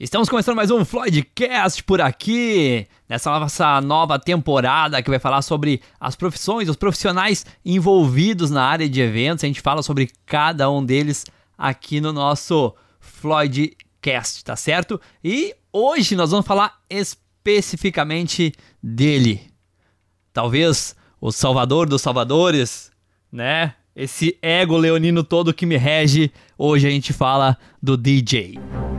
Estamos começando mais um Floydcast por aqui, nessa nossa nova temporada que vai falar sobre as profissões, os profissionais envolvidos na área de eventos. A gente fala sobre cada um deles aqui no nosso Floydcast, tá certo? E hoje nós vamos falar especificamente dele. Talvez o salvador dos salvadores, né? Esse ego leonino todo que me rege. Hoje a gente fala do DJ. E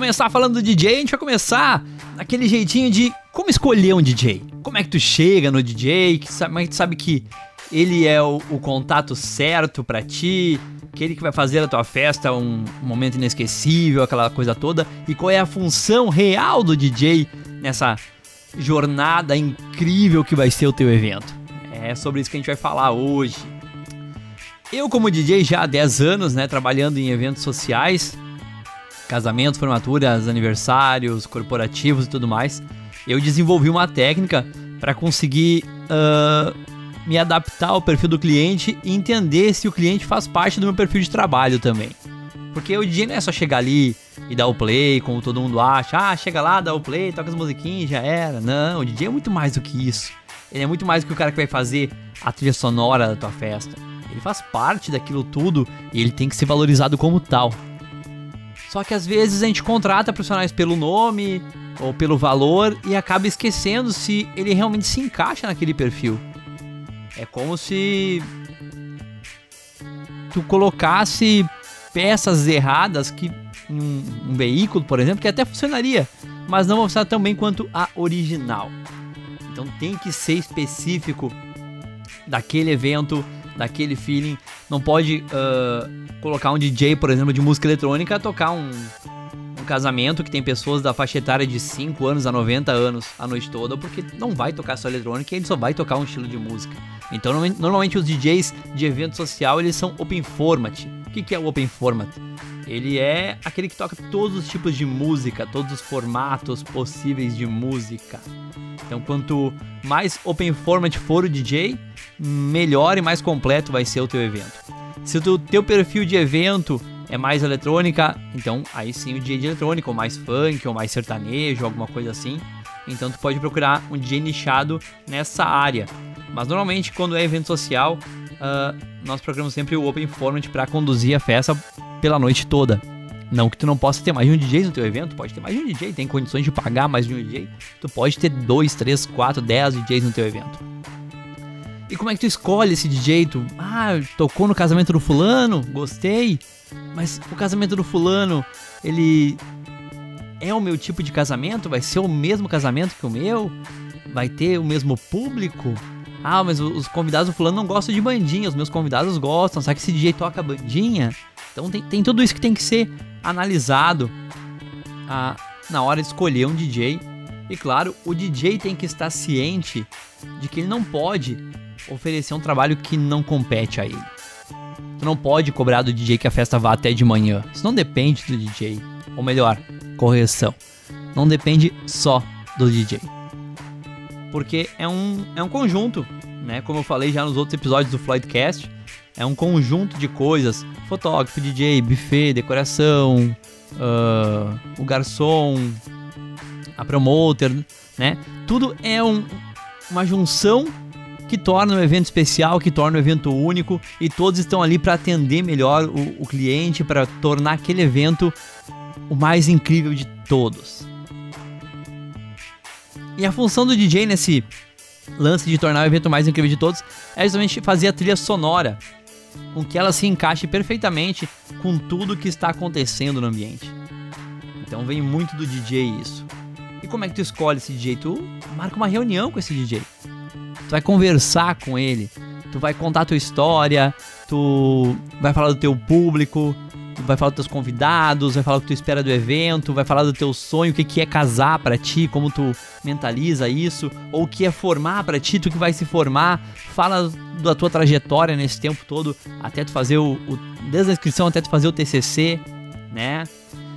começar falando do DJ, a gente vai começar naquele jeitinho de como escolher um DJ. Como é que tu chega no DJ, que sabe, mas tu sabe que ele é o, o contato certo para ti, aquele que vai fazer a tua festa um, um momento inesquecível, aquela coisa toda, e qual é a função real do DJ nessa jornada incrível que vai ser o teu evento. É sobre isso que a gente vai falar hoje. Eu como DJ já há 10 anos, né, trabalhando em eventos sociais, casamentos, formaturas, aniversários, corporativos e tudo mais, eu desenvolvi uma técnica para conseguir uh, me adaptar ao perfil do cliente e entender se o cliente faz parte do meu perfil de trabalho também. Porque o DJ não é só chegar ali e dar o play, como todo mundo acha. Ah, chega lá, dá o play, toca as musiquinhas, já era. Não, o DJ é muito mais do que isso. Ele é muito mais do que o cara que vai fazer a trilha sonora da tua festa. Ele faz parte daquilo tudo e ele tem que ser valorizado como tal. Só que às vezes a gente contrata profissionais pelo nome ou pelo valor e acaba esquecendo se ele realmente se encaixa naquele perfil. É como se tu colocasse peças erradas que em um, um veículo, por exemplo, que até funcionaria, mas não funcionar tão bem quanto a original. Então tem que ser específico daquele evento, daquele feeling. Não pode uh, colocar um DJ, por exemplo, de música eletrônica tocar um, um casamento que tem pessoas da faixa etária de 5 anos a 90 anos a noite toda, porque não vai tocar só eletrônica, ele só vai tocar um estilo de música. Então, normalmente os DJs de evento social, eles são open format. O que é o open format? Ele é aquele que toca todos os tipos de música, todos os formatos possíveis de música. Então, quanto mais open format for o DJ, melhor e mais completo vai ser o teu evento. Se o teu perfil de evento é mais eletrônica, então aí sim o DJ de eletrônica, ou mais funk, ou mais sertanejo, alguma coisa assim. Então tu pode procurar um DJ nichado nessa área. Mas normalmente quando é evento social, uh, nós programamos sempre o Open Format para conduzir a festa pela noite toda. Não que tu não possa ter mais de um DJ no teu evento, pode ter mais de um DJ, tem condições de pagar mais de um DJ. Tu pode ter dois, três, quatro, dez DJs no teu evento. E como é que tu escolhe esse DJ? Tu, ah, tocou no casamento do fulano, gostei. Mas o casamento do fulano, ele é o meu tipo de casamento? Vai ser o mesmo casamento que o meu? Vai ter o mesmo público? Ah, mas os convidados do fulano não gostam de bandinha, os meus convidados gostam. Sabe que esse DJ toca bandinha? Então tem, tem tudo isso que tem que ser analisado ah, na hora de escolher um DJ. E claro, o DJ tem que estar ciente de que ele não pode oferecer um trabalho que não compete a ele. Tu não pode cobrar do DJ que a festa vá até de manhã. Isso não depende do DJ. Ou melhor, correção. Não depende só do DJ. Porque é um, é um conjunto, né? Como eu falei já nos outros episódios do Floydcast, é um conjunto de coisas: fotógrafo, DJ, buffet, decoração, uh, o garçom, a promoter, né? Tudo é um, uma junção que torna o evento especial, que torna o evento único e todos estão ali para atender melhor o, o cliente, para tornar aquele evento o mais incrível de todos. E a função do DJ nesse lance de tornar o evento mais incrível de todos é justamente fazer a trilha sonora com que ela se encaixe perfeitamente com tudo que está acontecendo no ambiente. Então vem muito do DJ isso. E como é que tu escolhe esse DJ? Tu marca uma reunião com esse DJ. Tu vai conversar com ele, tu vai contar a tua história, tu vai falar do teu público, tu vai falar dos teus convidados, vai falar o que tu espera do evento, vai falar do teu sonho, o que, que é casar para ti, como tu mentaliza isso, ou o que é formar para ti, tu que vai se formar, fala da tua trajetória nesse tempo todo, até tu fazer o, o desde a inscrição até tu fazer o TCC, né?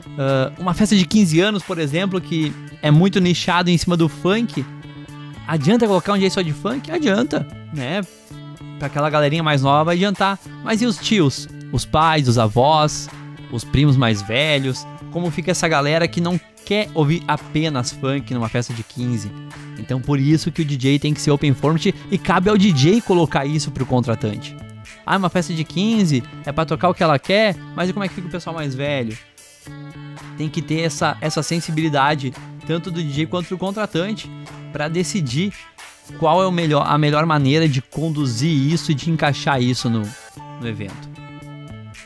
Uh, uma festa de 15 anos, por exemplo, que é muito nichado em cima do funk, adianta colocar um dia só de funk? Adianta, né? Pra aquela galerinha mais nova vai adiantar. Mas e os tios? Os pais, os avós, os primos mais velhos? Como fica essa galera que não quer ouvir apenas funk numa festa de 15? Então por isso que o DJ tem que ser open format e cabe ao DJ colocar isso pro contratante. Ah, uma festa de 15 é para tocar o que ela quer, mas e como é que fica o pessoal mais velho? tem que ter essa, essa sensibilidade, tanto do DJ quanto do contratante, para decidir qual é melhor, a melhor maneira de conduzir isso e de encaixar isso no, no evento.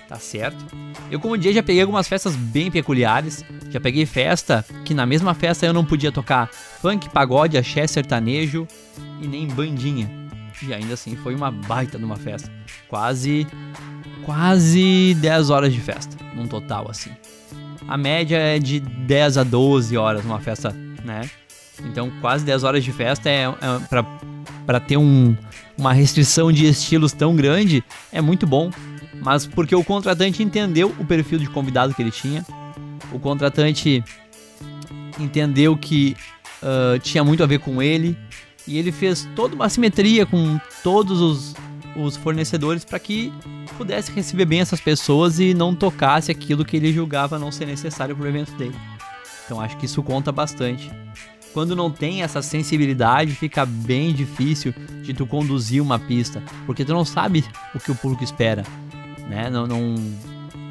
Tá certo? Eu, como DJ, já peguei algumas festas bem peculiares. Já peguei festa que na mesma festa eu não podia tocar funk, pagode, axé, sertanejo e nem bandinha. E ainda assim foi uma baita numa festa. Quase. Quase 10 horas de festa, num total assim a média é de 10 a 12 horas numa festa, né? Então, quase 10 horas de festa é, é para ter um, uma restrição de estilos tão grande, é muito bom. Mas porque o contratante entendeu o perfil de convidado que ele tinha, o contratante entendeu que uh, tinha muito a ver com ele, e ele fez toda uma simetria com todos os, os fornecedores para que pudesse receber bem essas pessoas e não tocasse aquilo que ele julgava não ser necessário para o evento dele. Então acho que isso conta bastante. Quando não tem essa sensibilidade, fica bem difícil de tu conduzir uma pista, porque tu não sabe o que o público espera, né? Não, não,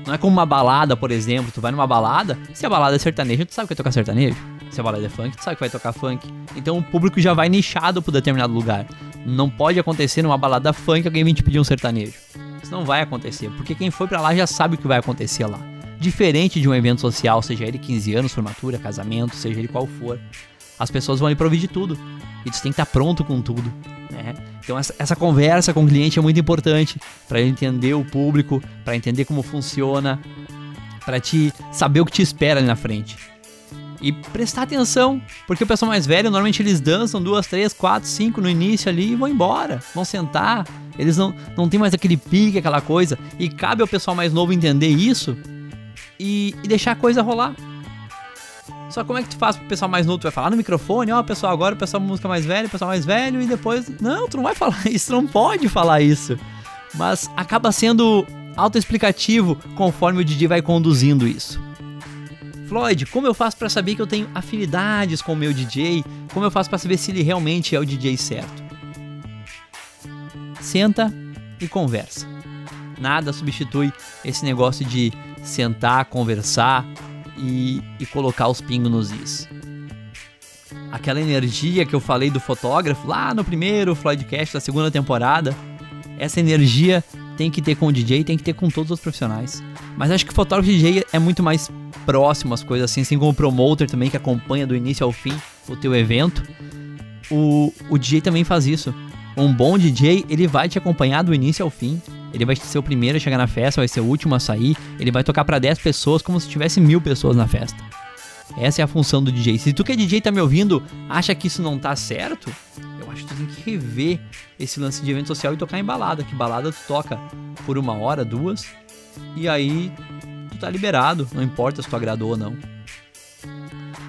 não é como uma balada, por exemplo. Tu vai numa balada, se a balada é sertaneja, tu sabe que vai tocar sertanejo. Se a balada é funk, tu sabe que vai tocar funk. Então o público já vai nichado para determinado lugar. Não pode acontecer numa balada funk alguém vir te pedir um sertanejo. Isso não vai acontecer, porque quem foi para lá já sabe o que vai acontecer lá. Diferente de um evento social, seja ele 15 anos, formatura, casamento, seja ele qual for, as pessoas vão lhe prover de tudo. E você tem que estar pronto com tudo. Né? Então essa, essa, conversa com o cliente é muito importante para entender o público, para entender como funciona, para te saber o que te espera ali na frente. E prestar atenção, porque o pessoal mais velho, normalmente eles dançam duas, três, quatro, cinco no início ali e vão embora. Vão sentar, eles não, não tem mais aquele pique, aquela coisa. E cabe ao pessoal mais novo entender isso e, e deixar a coisa rolar. Só como é que tu faz pro pessoal mais novo? Tu vai falar no microfone, ó, oh, pessoal agora, o pessoal música mais velho, o pessoal mais velho, e depois. Não, tu não vai falar isso, tu não pode falar isso. Mas acaba sendo autoexplicativo conforme o DJ vai conduzindo isso. Floyd, como eu faço para saber que eu tenho afinidades com o meu DJ? Como eu faço para saber se ele realmente é o DJ certo? Senta e conversa. Nada substitui esse negócio de sentar, conversar e, e colocar os pingos nos is. Aquela energia que eu falei do fotógrafo lá no primeiro Floydcast da segunda temporada, essa energia tem que ter com o DJ, tem que ter com todos os profissionais. Mas acho que o fotógrafo DJ é muito mais próximo às coisas assim, assim como o promoter também que acompanha do início ao fim o teu evento. O, o DJ também faz isso. Um bom DJ, ele vai te acompanhar do início ao fim. Ele vai ser o primeiro a chegar na festa, vai ser o último a sair. Ele vai tocar para 10 pessoas como se tivesse mil pessoas na festa. Essa é a função do DJ. Se tu que é DJ tá me ouvindo, acha que isso não tá certo, eu acho que tu tem que rever esse lance de evento social e tocar em balada. Que balada tu toca por uma hora, duas, e aí tu tá liberado, não importa se tu agradou ou não.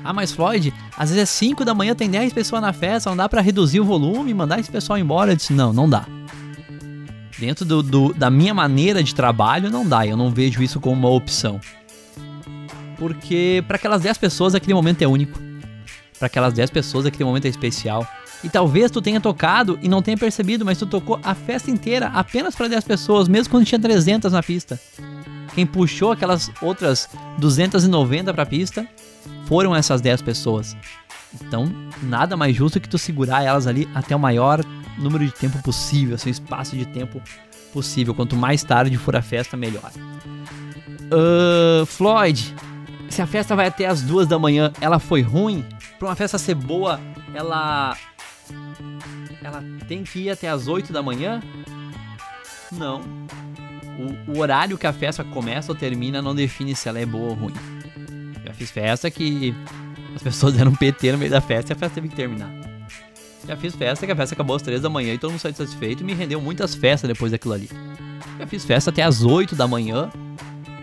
Ah, mas Floyd, às vezes é 5 da manhã, tem 10 pessoas na festa, não dá para reduzir o volume mandar esse pessoal embora? Eu disse, não, não dá. Dentro do, do, da minha maneira de trabalho, não dá, eu não vejo isso como uma opção. Porque para aquelas 10 pessoas aquele momento é único. Para aquelas 10 pessoas aquele momento é especial. E talvez tu tenha tocado e não tenha percebido, mas tu tocou a festa inteira apenas para 10 pessoas, mesmo quando tinha 300 na pista. Quem puxou aquelas outras 290 para a pista foram essas 10 pessoas. Então, nada mais justo que tu segurar elas ali até o maior número de tempo possível, assim, espaço de tempo possível. Quanto mais tarde for a festa, melhor. Uh, Floyd, se a festa vai até as duas da manhã, ela foi ruim? Pra uma festa ser boa, ela. Ela tem que ir até as 8 da manhã? Não. O, o, horário que a festa começa ou termina não define se ela é boa ou ruim. Já fiz festa que as pessoas deram PT no meio da festa e a festa teve que terminar. Já fiz festa que a festa acabou às 3 da manhã e todo mundo saiu satisfeito e me rendeu muitas festas depois daquilo ali. Já fiz festa até as 8 da manhã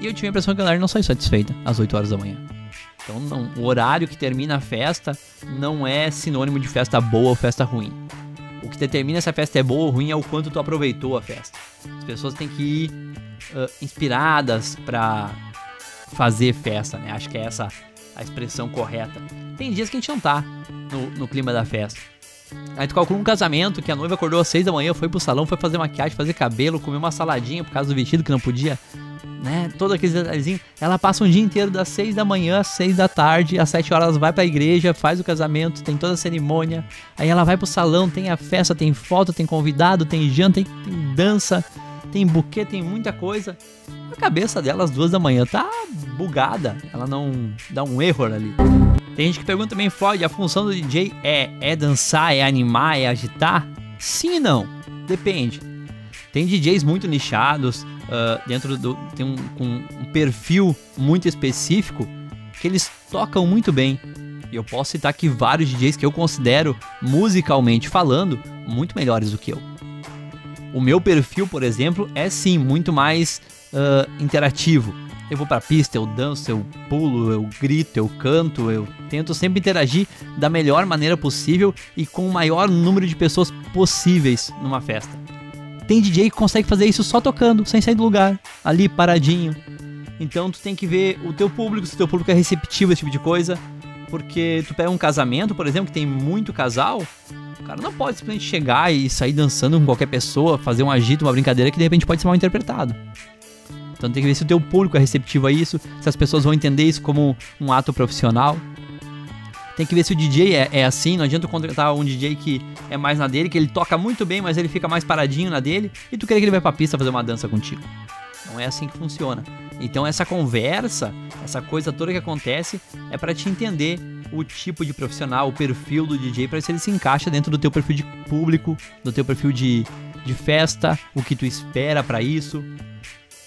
e eu tive a impressão que a galera não saiu satisfeita às 8 horas da manhã. Então não, o horário que termina a festa não é sinônimo de festa boa ou festa ruim. O que determina se a festa é boa ou ruim é o quanto tu aproveitou a festa. As pessoas têm que ir uh, inspiradas para fazer festa, né? Acho que é essa a expressão correta. Tem dias que a gente não tá no, no clima da festa. Aí tu calcula um casamento que a noiva acordou às 6 da manhã, foi pro salão, foi fazer maquiagem, fazer cabelo, comer uma saladinha por causa do vestido que não podia né? Todo aquele detalhezinho. Ela passa um dia inteiro das 6 da manhã às 6 da tarde, às 7 horas vai pra igreja, faz o casamento, tem toda a cerimônia. Aí ela vai pro salão, tem a festa, tem foto, tem convidado, tem janta, tem, tem dança, tem buquê, tem muita coisa. A cabeça dela às duas da manhã tá bugada. Ela não dá um erro ali. Tem gente que pergunta também, Floyd, a função do DJ é, é dançar, é animar, é agitar? Sim e não. Depende. Tem DJs muito nichados, uh, dentro do. tem um, um, perfil muito específico que eles tocam muito bem. E eu posso citar aqui vários DJs que eu considero, musicalmente falando, muito melhores do que eu. O meu perfil, por exemplo, é sim muito mais uh, interativo. Eu vou pra pista, eu danço, eu pulo, eu grito, eu canto, eu tento sempre interagir da melhor maneira possível e com o maior número de pessoas possíveis numa festa. Tem DJ que consegue fazer isso só tocando, sem sair do lugar, ali paradinho. Então tu tem que ver o teu público, se o teu público é receptivo a esse tipo de coisa. Porque tu pega um casamento, por exemplo, que tem muito casal, o cara não pode simplesmente chegar e sair dançando com qualquer pessoa, fazer um agito, uma brincadeira que de repente pode ser mal interpretado. Então tem que ver se o teu público é receptivo a isso, se as pessoas vão entender isso como um ato profissional. Tem que ver se o DJ é, é assim, não adianta contratar um DJ que é mais na dele, que ele toca muito bem, mas ele fica mais paradinho na dele, e tu quer que ele vai pra pista fazer uma dança contigo. Não é assim que funciona. Então essa conversa, essa coisa toda que acontece, é para te entender o tipo de profissional, o perfil do DJ, para ver se ele se encaixa dentro do teu perfil de público, do teu perfil de, de festa, o que tu espera para isso.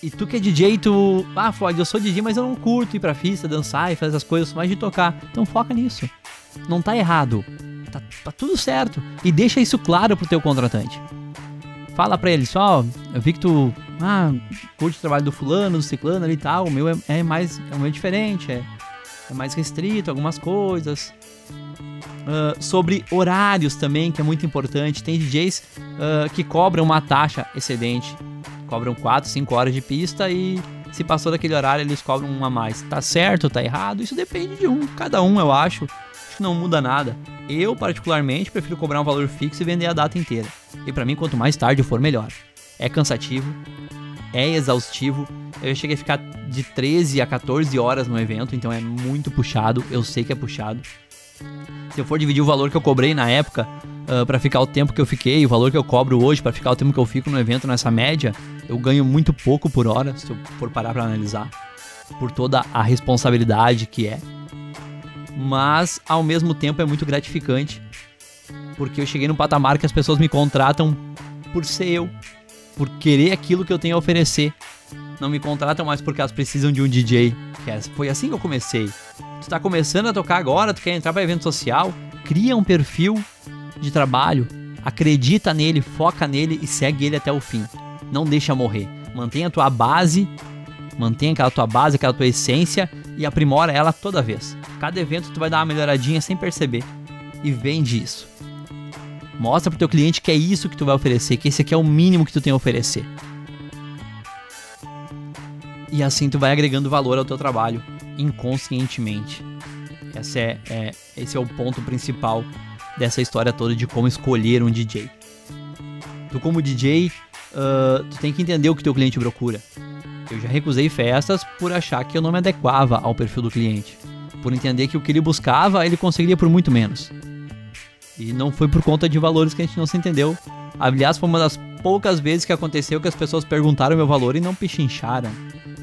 E tu que é DJ, tu. Ah, Floyd, eu sou DJ, mas eu não curto ir pra pista, dançar e fazer essas coisas, mais de tocar. Então foca nisso. Não tá errado. Tá, tá tudo certo. E deixa isso claro pro teu contratante. Fala pra ele, só, eu vi que tu. Ah, curte o trabalho do fulano, do ciclano ali e tal. O meu é, é mais. É, o meu é diferente, é, é mais restrito, algumas coisas. Uh, sobre horários também, que é muito importante. Tem DJs uh, ah, que cobram uma taxa excedente cobram 4, 5 horas de pista e se passou daquele horário eles cobram um a mais. Tá certo, tá errado? Isso depende de um, cada um eu acho. Acho que não muda nada. Eu, particularmente, prefiro cobrar um valor fixo e vender a data inteira. E para mim, quanto mais tarde for, melhor. É cansativo, é exaustivo. Eu cheguei a ficar de 13 a 14 horas no evento, então é muito puxado. Eu sei que é puxado. Se eu for dividir o valor que eu cobrei na época uh, ah, para ficar o tempo que eu fiquei, o valor que eu cobro hoje para ficar o tempo que eu fico no evento nessa média, eu ganho muito pouco por hora, se eu for parar para analisar, por toda a responsabilidade que é. Mas ao mesmo tempo é muito gratificante, porque eu cheguei num patamar que as pessoas me contratam por ser eu, por querer aquilo que eu tenho a oferecer. Não me contratam mais porque elas precisam de um DJ. É, foi assim que eu comecei. Tu tá começando a tocar agora, tu quer entrar para evento social, cria um perfil de trabalho, acredita nele, foca nele e segue ele até o fim. Não deixa morrer. Mantenha a tua base, mantenha aquela tua base, aquela tua essência e aprimora ela toda vez. Cada evento tu vai dar uma melhoradinha sem perceber e vende isso. Mostra pro teu cliente que é isso que tu vai oferecer, que esse aqui é o mínimo que tu tem a oferecer. E assim tu vai agregando valor ao teu trabalho inconscientemente. Esse é, é, esse é o ponto principal dessa história toda de como escolher um DJ. Tu como DJ, uh, tu tem que entender o que teu cliente procura. Eu já recusei festas por achar que eu não me adequava ao perfil do cliente, por entender que o que ele buscava ele conseguiria por muito menos. E não foi por conta de valores que a gente não se entendeu. Aliás, foi uma das poucas vezes que aconteceu que as pessoas perguntaram meu valor e não pechincharam,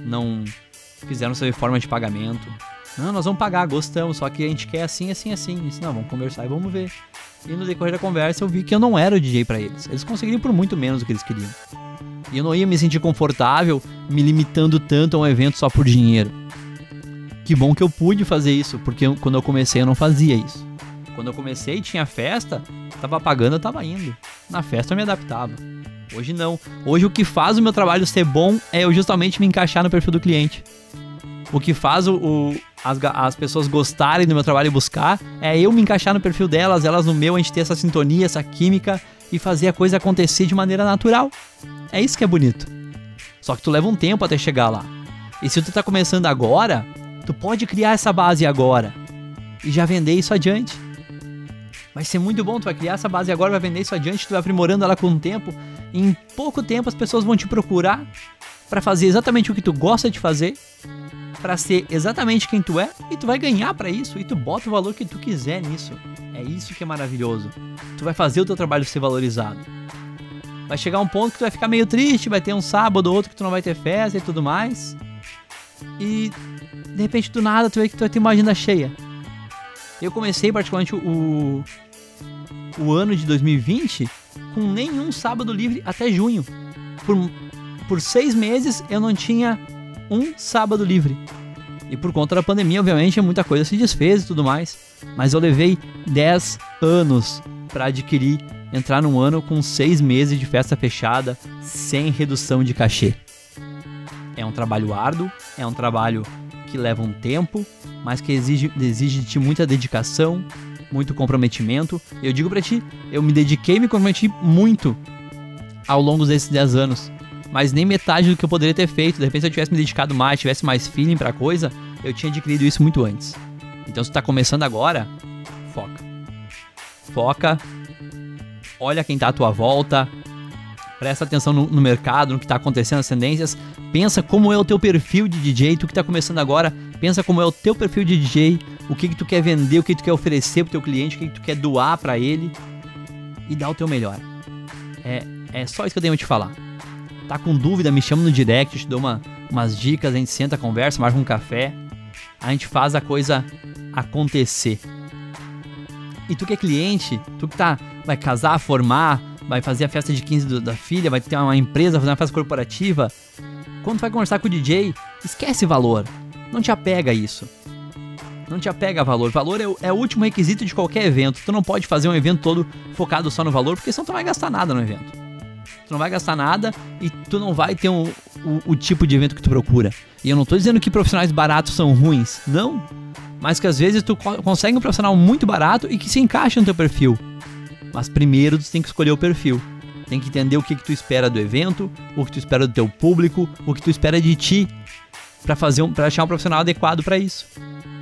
não fizeram sua forma de pagamento. Não, nós vamos pagar, gostamos, só que a gente quer assim, assim, assim. Disse, não, vamos conversar e vamos ver. E no decorrer da conversa eu vi que eu não era o DJ para eles. Eles conseguiriam por muito menos do que eles queriam. E eu não ia me sentir confortável me limitando tanto a um evento só por dinheiro. Que bom que eu pude fazer isso, porque eu, quando eu comecei eu não fazia isso. Quando eu comecei tinha festa, tava pagando, eu tava indo. Na festa eu me adaptava. Hoje não. Hoje o que faz o meu trabalho ser bom é eu justamente me encaixar no perfil do cliente. O que faz o, o as, as pessoas gostarem do meu trabalho e buscar é eu me encaixar no perfil delas, elas no meu, a gente ter essa sintonia, essa química e fazer a coisa acontecer de maneira natural. É isso que é bonito. Só que tu leva um tempo até chegar lá. E se tu tá começando agora, tu pode criar essa base agora e já vender isso adiante. Vai ser muito bom, tu vai criar essa base agora, vai vender isso adiante, tu vai aprimorando ela com o tempo. Em pouco tempo as pessoas vão te procurar para fazer exatamente o que tu gosta de fazer, para ser exatamente quem tu é, e tu vai ganhar para isso, e tu bota o valor que tu quiser nisso. É isso que é maravilhoso. Tu vai fazer o teu trabalho ser valorizado. Vai chegar um ponto que tu vai ficar meio triste, vai ter um sábado ou outro que tu não vai ter festa e tudo mais. E de repente do nada tu vê que tu vai ter uma agenda cheia. Eu comecei particularmente o, o ano de 2020 com nenhum sábado livre até junho. Por, por seis meses eu não tinha um sábado livre. E por conta da pandemia, obviamente, muita coisa se desfez e tudo mais. Mas eu levei 10 anos para adquirir, entrar num ano com seis meses de festa fechada, sem redução de cachê. É um trabalho árduo, é um trabalho que leva um tempo, mas que exige, exige de ti muita dedicação, muito comprometimento. Eu digo para ti, eu me dediquei me comprometi muito ao longo desses 10 anos. Mas nem metade do que eu poderia ter feito. De repente, se eu tivesse me dedicado mais, tivesse mais feeling pra coisa, eu tinha adquirido isso muito antes. Então, se tá começando agora, foca. Foca. Olha quem tá à tua volta. Presta atenção no, no mercado, no que tá acontecendo, as tendências. Pensa como é o teu perfil de DJ. Tu que tá começando agora, pensa como é o teu perfil de DJ o que, que tu quer vender, o que, que tu quer oferecer pro teu cliente, o que, que tu quer doar para ele e dá o teu melhor. É, é só isso que eu tenho a te falar. Tá com dúvida, me chama no direct, eu te dou uma, umas dicas, a gente senta, conversa, marca um café, a gente faz a coisa acontecer. E tu que é cliente, tu que tá, vai casar, formar, vai fazer a festa de 15 do, da filha, vai ter uma empresa, fazer uma festa corporativa, quando tu vai conversar com o DJ, esquece valor. Não te apega a isso. Não te apega a valor. Valor é o, é o último requisito de qualquer evento. Tu não pode fazer um evento todo focado só no valor, porque senão tu não vai gastar nada no evento. Tu não vai gastar nada e tu não vai ter um, o, o tipo de evento que tu procura. E eu não tô dizendo que profissionais baratos são ruins. Não. Mas que às vezes tu co consegue um profissional muito barato e que se encaixa no teu perfil. Mas primeiro tu tem que escolher o perfil. Tem que entender o que, que tu espera do evento, o que tu espera do teu público, o que tu espera de ti para fazer um, para achar um profissional adequado para isso.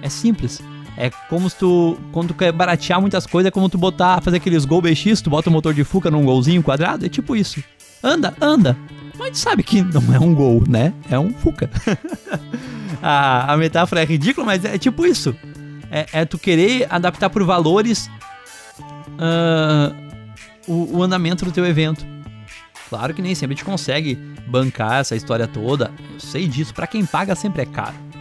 É simples. É como se tu, quando tu quer baratear muitas coisas, é como tu botar, fazer aqueles gol BX, tu bota o motor de Fuca num golzinho quadrado, é tipo isso. Anda, anda. Mas gente sabe que não é um gol, né? É um Fuca. a, a metáfora é ridícula, mas é tipo isso. É, é tu querer adaptar por valores uh, o, o andamento do teu evento. Claro que nem sempre a gente consegue bancar essa história toda. Eu sei disso. Para quem paga sempre é caro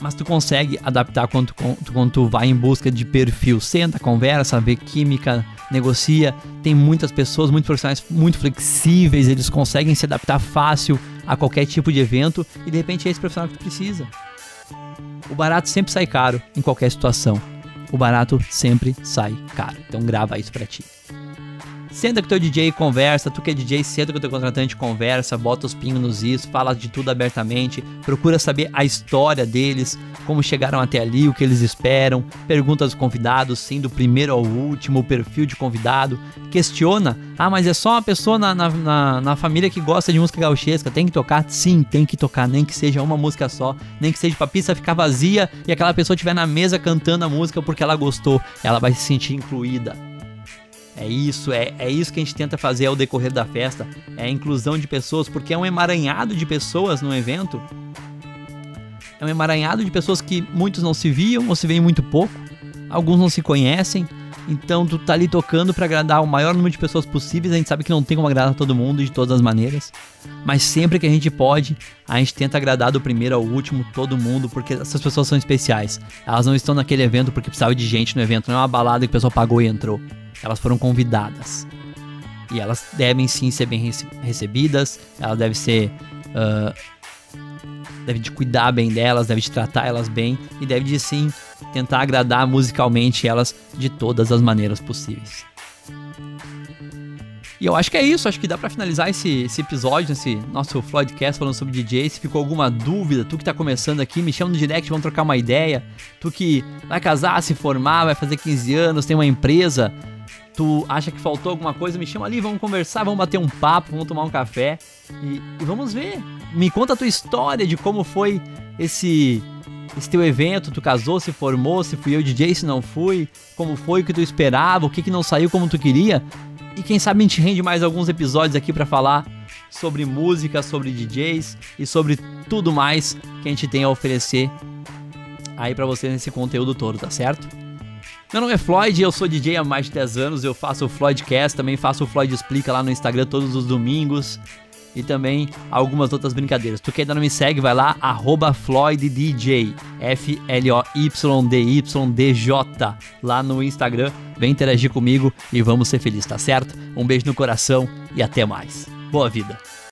mas tu consegue adaptar quando tu, quando tu vai em busca de perfil. Senta, conversa, vê química, negocia. Tem muitas pessoas, muitos profissionais muito flexíveis, eles conseguem se adaptar fácil a qualquer tipo de evento e de repente é esse profissional que tu precisa. O barato sempre sai caro em qualquer situação. O barato sempre sai caro. Então grava isso para ti. Senta o teu DJ, conversa, tu que é DJ, senta com teu contratante, conversa, bota os pingos nos is, fala de tudo abertamente, procura saber a história deles, como chegaram até ali, o que eles esperam, pergunta aos convidados, sim, do primeiro ao último, o perfil de convidado, questiona, ah, mas é só uma pessoa na, na, na, na família que gosta de música gauchesca, tem que tocar? Sim, tem que tocar, nem que seja uma música só, nem que seja pra pista ficar vazia e aquela pessoa estiver na mesa cantando a música porque ela gostou, ela vai se sentir incluída. É isso, é, é isso que a gente tenta fazer ao decorrer da festa, é a inclusão de pessoas, porque é um emaranhado de pessoas no evento. É um emaranhado de pessoas que muitos não se viam ou se veem muito pouco, alguns não se conhecem, Então tu tá ali tocando para agradar o maior número de pessoas possíveis. A gente sabe que não tem como agradar todo mundo de todas as maneiras, mas sempre que a gente pode, a gente tenta agradar do primeiro ao último todo mundo, porque essas pessoas são especiais. Elas não estão naquele evento porque precisava de gente no evento, não é uma balada que o pessoal pagou e entrou. Elas foram convidadas. E elas devem sim ser bem recebidas, elas devem ser uh, deve de cuidar bem delas, deve de tratar elas bem e deve de sim tentar agradar musicalmente elas de todas as maneiras possíveis. E eu acho que é isso, acho que dá para finalizar esse, esse episódio, esse nosso Floydcast falando sobre DJ. Se ficou alguma dúvida, tu que tá começando aqui, me chama no direct, vamos trocar uma ideia. Tu que vai casar, se formar, vai fazer 15 anos, tem uma empresa, tu acha que faltou alguma coisa, me chama ali, vamos conversar, vamos bater um papo, vamos tomar um café e, e vamos ver. Me conta a tua história de como foi esse esse teu evento, tu casou, se formou, se fui eu DJ, se não fui, como foi o que tu esperava, o que, que não saiu como tu queria. E quem sabe a gente rende mais alguns episódios aqui para falar sobre música, sobre DJs e sobre tudo mais que a gente tem a oferecer aí para você nesse conteúdo todo, tá certo? Meu nome é Floyd, eu sou DJ há mais de 10 anos, eu faço o Floydcast, também faço o Floyd Explica lá no Instagram todos os domingos e também algumas outras brincadeiras. Tu que ainda não me segue, vai lá, arroba FloydDJ, F-L-O-Y-D-Y-D-J, lá no Instagram. Vem interagir comigo e vamos ser felizes, tá certo? Um beijo no coração e até mais. Boa vida!